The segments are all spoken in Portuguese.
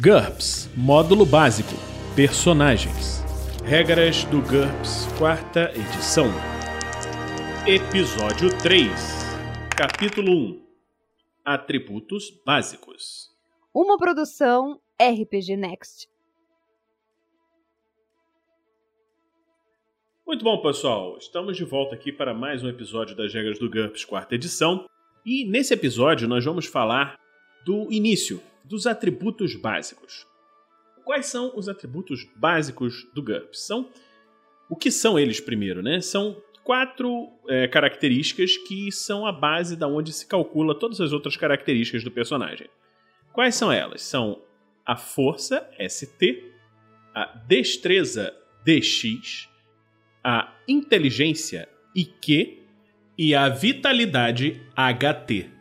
GURPS Módulo Básico Personagens Regras do GURPS, quarta edição. Episódio 3 Capítulo 1 Atributos Básicos Uma produção RPG Next. Muito bom, pessoal. Estamos de volta aqui para mais um episódio das Regras do GURPS, quarta edição. E nesse episódio nós vamos falar do início, dos atributos básicos. Quais são os atributos básicos do GURPS? São o que são eles primeiro, né? São quatro é, características que são a base da onde se calcula todas as outras características do personagem. Quais são elas? São a força ST, a destreza DX, a inteligência IQ e a vitalidade HT.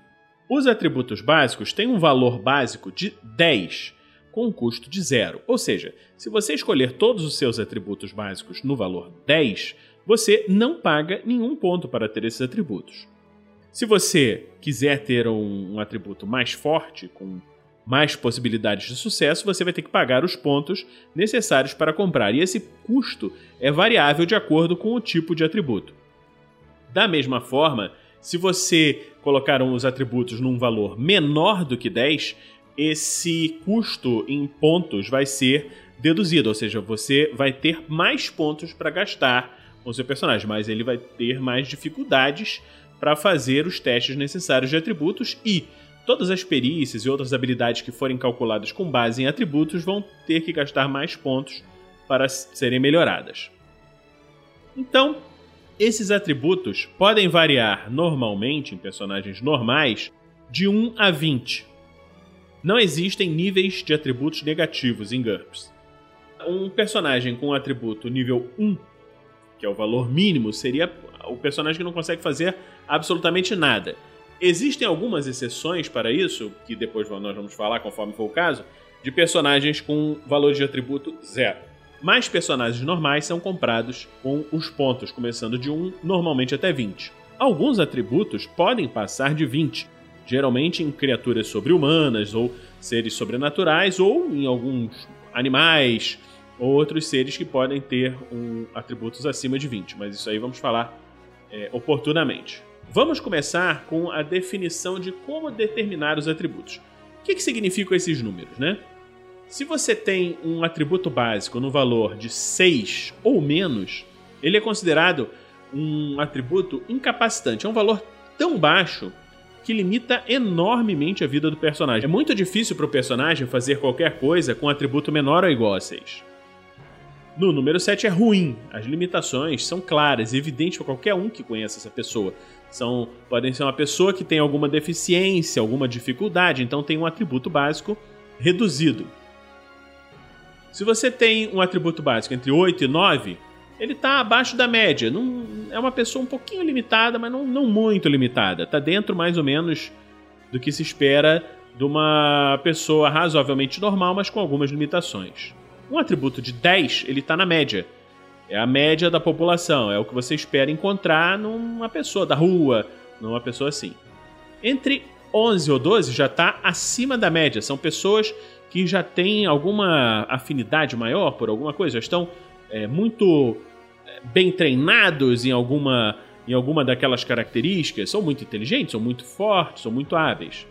Os atributos básicos têm um valor básico de 10 com um custo de zero. Ou seja, se você escolher todos os seus atributos básicos no valor 10, você não paga nenhum ponto para ter esses atributos. Se você quiser ter um, um atributo mais forte, com mais possibilidades de sucesso, você vai ter que pagar os pontos necessários para comprar. E esse custo é variável de acordo com o tipo de atributo. Da mesma forma, se você colocar os atributos num valor menor do que 10, esse custo em pontos vai ser deduzido, ou seja, você vai ter mais pontos para gastar com seu personagem, mas ele vai ter mais dificuldades para fazer os testes necessários de atributos e todas as perícias e outras habilidades que forem calculadas com base em atributos vão ter que gastar mais pontos para serem melhoradas. Então, esses atributos podem variar normalmente em personagens normais de 1 a 20, não existem níveis de atributos negativos em GURPS. Um personagem com atributo nível 1, que é o valor mínimo, seria o personagem que não consegue fazer absolutamente nada. Existem algumas exceções para isso, que depois nós vamos falar conforme for o caso, de personagens com valor de atributo zero. Mas personagens normais são comprados com os pontos, começando de 1, normalmente até 20. Alguns atributos podem passar de 20, geralmente em criaturas sobre-humanas ou seres sobrenaturais ou em alguns animais ou outros seres que podem ter um, atributos acima de 20, mas isso aí vamos falar é, oportunamente. Vamos começar com a definição de como determinar os atributos. O que, que significam esses números, né? Se você tem um atributo básico no valor de 6 ou menos, ele é considerado um atributo incapacitante. É um valor tão baixo que limita enormemente a vida do personagem. É muito difícil para o personagem fazer qualquer coisa com atributo menor ou igual a 6. No número 7 é ruim. As limitações são claras e evidentes para qualquer um que conheça essa pessoa. São, podem ser uma pessoa que tem alguma deficiência, alguma dificuldade, então tem um atributo básico reduzido. Se você tem um atributo básico entre 8 e 9, ele está abaixo da média. Não, é uma pessoa um pouquinho limitada, mas não, não muito limitada. Está dentro mais ou menos do que se espera de uma pessoa razoavelmente normal, mas com algumas limitações. Um atributo de 10, ele está na média. É a média da população, é o que você espera encontrar numa pessoa da rua, numa pessoa assim. Entre 11 ou 12 já está acima da média, são pessoas que já têm alguma afinidade maior por alguma coisa, já estão é, muito é, bem treinados em alguma, em alguma daquelas características, são muito inteligentes, são muito fortes, são muito hábeis.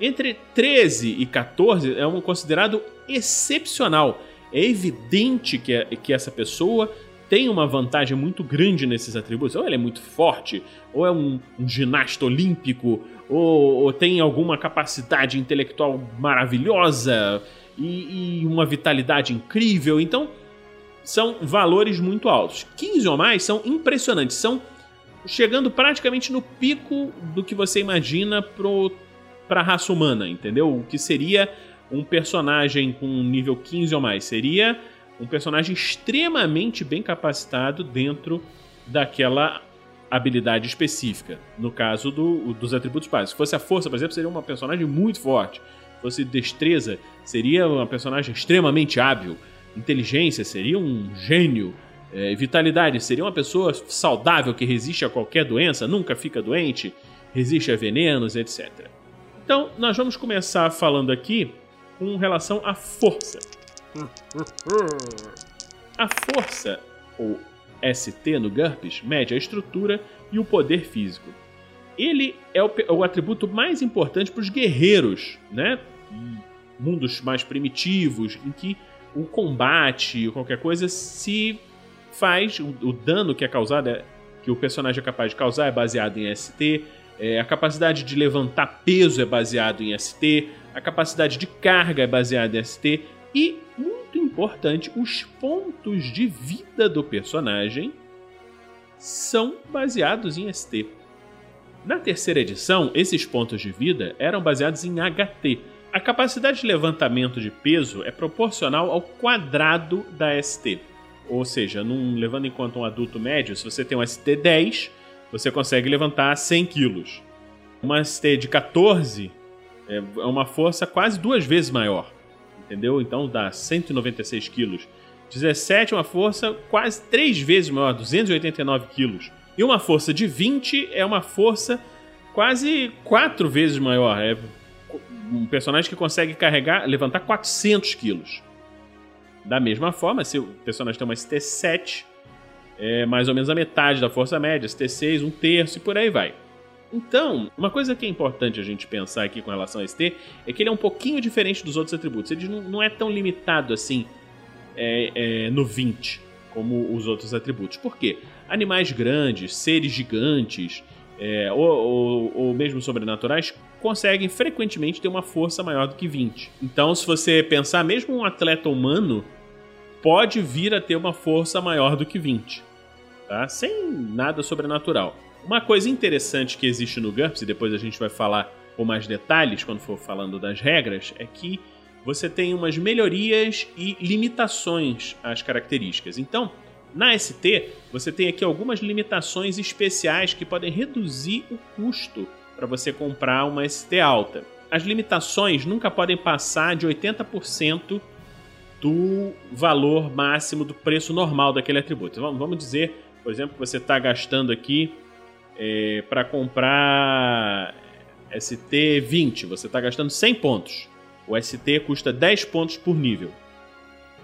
Entre 13 e 14 é um considerado excepcional. É evidente que, é, que essa pessoa tem uma vantagem muito grande nesses atributos. Ou ele é muito forte, ou é um, um ginasta olímpico, ou, ou, tem alguma capacidade intelectual maravilhosa e, e uma vitalidade incrível. Então, são valores muito altos. 15 ou mais são impressionantes, são chegando praticamente no pico do que você imagina para a raça humana, entendeu? O que seria um personagem com nível 15 ou mais seria um personagem extremamente bem capacitado dentro daquela habilidade específica. No caso do, dos atributos básicos. Se fosse a força, por exemplo, seria uma personagem muito forte. Se fosse destreza, seria uma personagem extremamente hábil. Inteligência seria um gênio. É, vitalidade seria uma pessoa saudável que resiste a qualquer doença, nunca fica doente, resiste a venenos, etc. Então, nós vamos começar falando aqui com relação à força. A força, ou ST no GURPS, mede a estrutura e o poder físico. Ele é o, o atributo mais importante para os guerreiros, né? Mundos mais primitivos, em que o combate qualquer coisa se faz, o, o dano que é causado, é, que o personagem é capaz de causar é baseado em ST, é, a capacidade de levantar peso é baseado em ST, a capacidade de carga é baseada em ST e, importante, os pontos de vida do personagem são baseados em ST. Na terceira edição, esses pontos de vida eram baseados em HT. A capacidade de levantamento de peso é proporcional ao quadrado da ST. Ou seja, num, levando em conta um adulto médio, se você tem um ST 10, você consegue levantar 100 quilos. Uma ST de 14 é, é uma força quase duas vezes maior. Entendeu? Então dá 196 quilos. 17 é uma força quase três vezes maior, 289 quilos. E uma força de 20 é uma força quase quatro vezes maior. É um personagem que consegue carregar, levantar 400 quilos. Da mesma forma, se o personagem tem uma ST7, é mais ou menos a metade da força média, ST6, um terço e por aí vai. Então, uma coisa que é importante a gente pensar aqui com relação a ST é que ele é um pouquinho diferente dos outros atributos. Ele não é tão limitado assim é, é, no 20 como os outros atributos. Por quê? Animais grandes, seres gigantes é, ou, ou, ou mesmo sobrenaturais conseguem frequentemente ter uma força maior do que 20. Então, se você pensar, mesmo um atleta humano pode vir a ter uma força maior do que 20, tá? Sem nada sobrenatural. Uma coisa interessante que existe no GURPS, e depois a gente vai falar com mais detalhes quando for falando das regras, é que você tem umas melhorias e limitações às características. Então, na ST, você tem aqui algumas limitações especiais que podem reduzir o custo para você comprar uma ST alta. As limitações nunca podem passar de 80% do valor máximo do preço normal daquele atributo. Vamos dizer, por exemplo, que você está gastando aqui é, para comprar ST20, você está gastando 100 pontos. O ST custa 10 pontos por nível.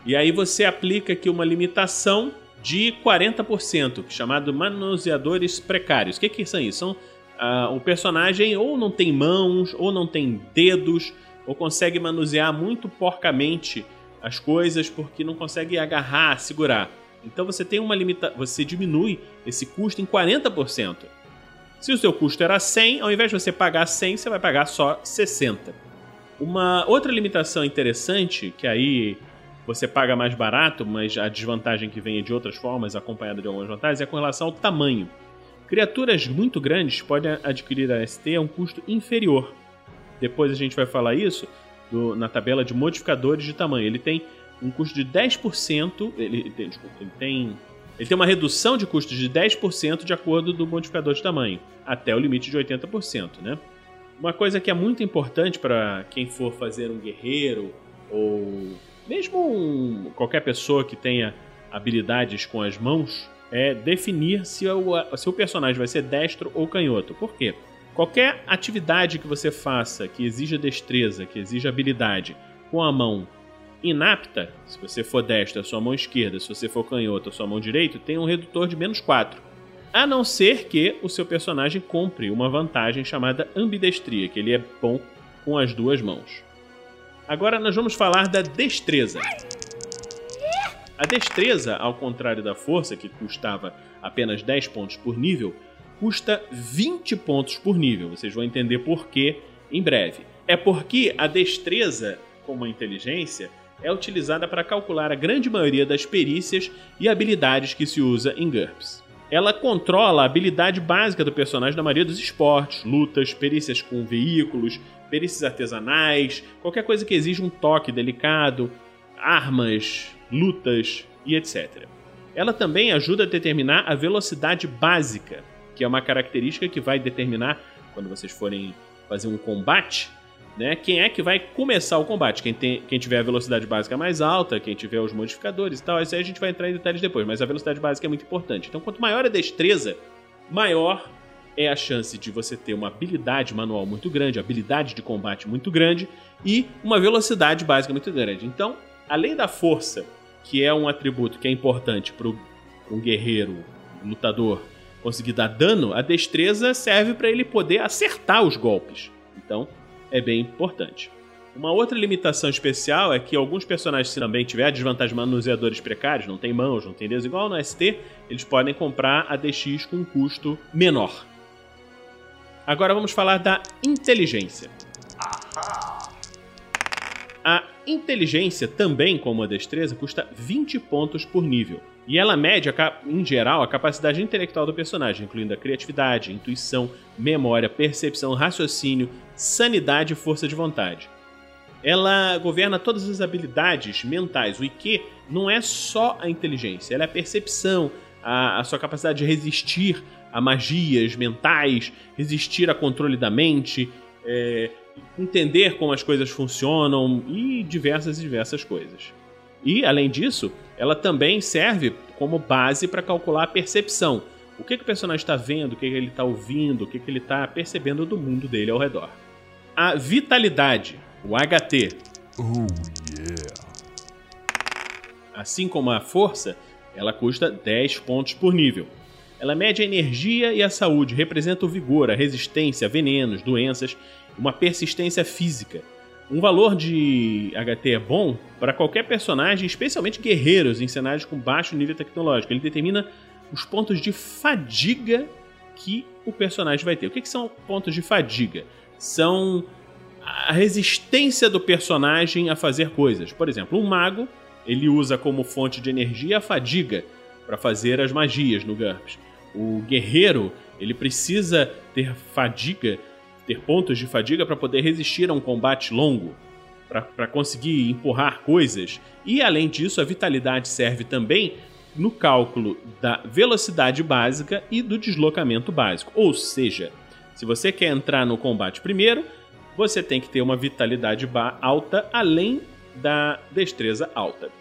E aí você aplica aqui uma limitação de 40%, chamado manuseadores precários. O que, que são isso? São uh, o personagem ou não tem mãos, ou não tem dedos, ou consegue manusear muito porcamente as coisas porque não consegue agarrar, segurar. Então você tem uma limita, você diminui esse custo em 40%. Se o seu custo era 100, ao invés de você pagar 100, você vai pagar só 60. Uma outra limitação interessante, que aí você paga mais barato, mas a desvantagem que vem é de outras formas, acompanhada de algumas vantagens, é com relação ao tamanho. Criaturas muito grandes podem adquirir a ST a um custo inferior. Depois a gente vai falar isso do, na tabela de modificadores de tamanho. Ele tem um custo de 10%, ele, desculpa, ele tem ele tem uma redução de custos de 10% de acordo do modificador de tamanho, até o limite de 80%, né? Uma coisa que é muito importante para quem for fazer um guerreiro ou mesmo um, qualquer pessoa que tenha habilidades com as mãos é definir se o, se o personagem vai ser destro ou canhoto. Por quê? Qualquer atividade que você faça que exija destreza, que exija habilidade com a mão inapta, se você for destro, sua mão esquerda, se você for canhoto, sua mão direita, tem um redutor de menos 4. A não ser que o seu personagem compre uma vantagem chamada ambidestria, que ele é bom com as duas mãos. Agora nós vamos falar da destreza. A destreza, ao contrário da força, que custava apenas 10 pontos por nível, custa 20 pontos por nível. Vocês vão entender por quê em breve. É porque a destreza, como a inteligência, é utilizada para calcular a grande maioria das perícias e habilidades que se usa em GURPS. Ela controla a habilidade básica do personagem na maioria dos esportes, lutas, perícias com veículos, perícias artesanais, qualquer coisa que exija um toque delicado, armas, lutas e etc. Ela também ajuda a determinar a velocidade básica, que é uma característica que vai determinar, quando vocês forem fazer um combate, né? Quem é que vai começar o combate? Quem, tem, quem tiver a velocidade básica mais alta, quem tiver os modificadores e tal, isso aí a gente vai entrar em detalhes depois, mas a velocidade básica é muito importante. Então, quanto maior a destreza, maior é a chance de você ter uma habilidade manual muito grande, habilidade de combate muito grande e uma velocidade básica muito grande. Então, além da força, que é um atributo que é importante para um guerreiro, um lutador, conseguir dar dano, a destreza serve para ele poder acertar os golpes. Então, é bem importante. Uma outra limitação especial é que alguns personagens, se também tiver desvantagem manuseadores precários, não tem mãos, não tem dedos, igual no ST, eles podem comprar a DX com um custo menor. Agora vamos falar da inteligência. A inteligência, também como a destreza, custa 20 pontos por nível. E ela mede, em geral, a capacidade intelectual do personagem, incluindo a criatividade, intuição, memória, percepção, raciocínio, sanidade e força de vontade. Ela governa todas as habilidades mentais. O IQ não é só a inteligência, ela é a percepção, a, a sua capacidade de resistir a magias mentais, resistir a controle da mente, é, entender como as coisas funcionam e diversas e diversas coisas. E, além disso, ela também serve como base para calcular a percepção. O que, que o personagem está vendo, o que, que ele está ouvindo, o que, que ele está percebendo do mundo dele ao redor. A vitalidade, o HT. Oh, yeah. Assim como a força, ela custa 10 pontos por nível. Ela mede a energia e a saúde, representa o vigor, a resistência venenos, doenças, uma persistência física. Um valor de HT é bom para qualquer personagem, especialmente guerreiros em cenários com baixo nível tecnológico. Ele determina os pontos de fadiga que o personagem vai ter. O que, que são pontos de fadiga? São a resistência do personagem a fazer coisas. Por exemplo, um mago ele usa como fonte de energia a fadiga para fazer as magias no GURPS o guerreiro ele precisa ter fadiga, ter pontos de fadiga para poder resistir a um combate longo, para conseguir empurrar coisas. E além disso, a vitalidade serve também no cálculo da velocidade básica e do deslocamento básico. Ou seja, se você quer entrar no combate primeiro, você tem que ter uma vitalidade alta além da destreza alta.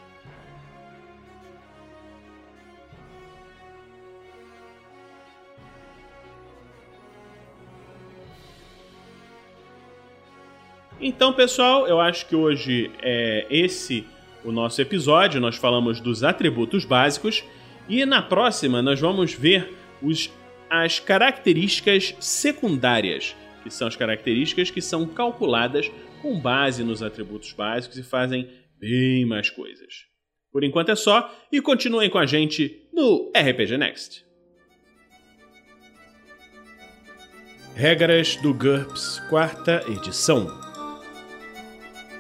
Então, pessoal, eu acho que hoje é esse o nosso episódio. Nós falamos dos atributos básicos e na próxima nós vamos ver os, as características secundárias, que são as características que são calculadas com base nos atributos básicos e fazem bem mais coisas. Por enquanto é só e continuem com a gente no RPG Next. Regras do GURPS, quarta edição.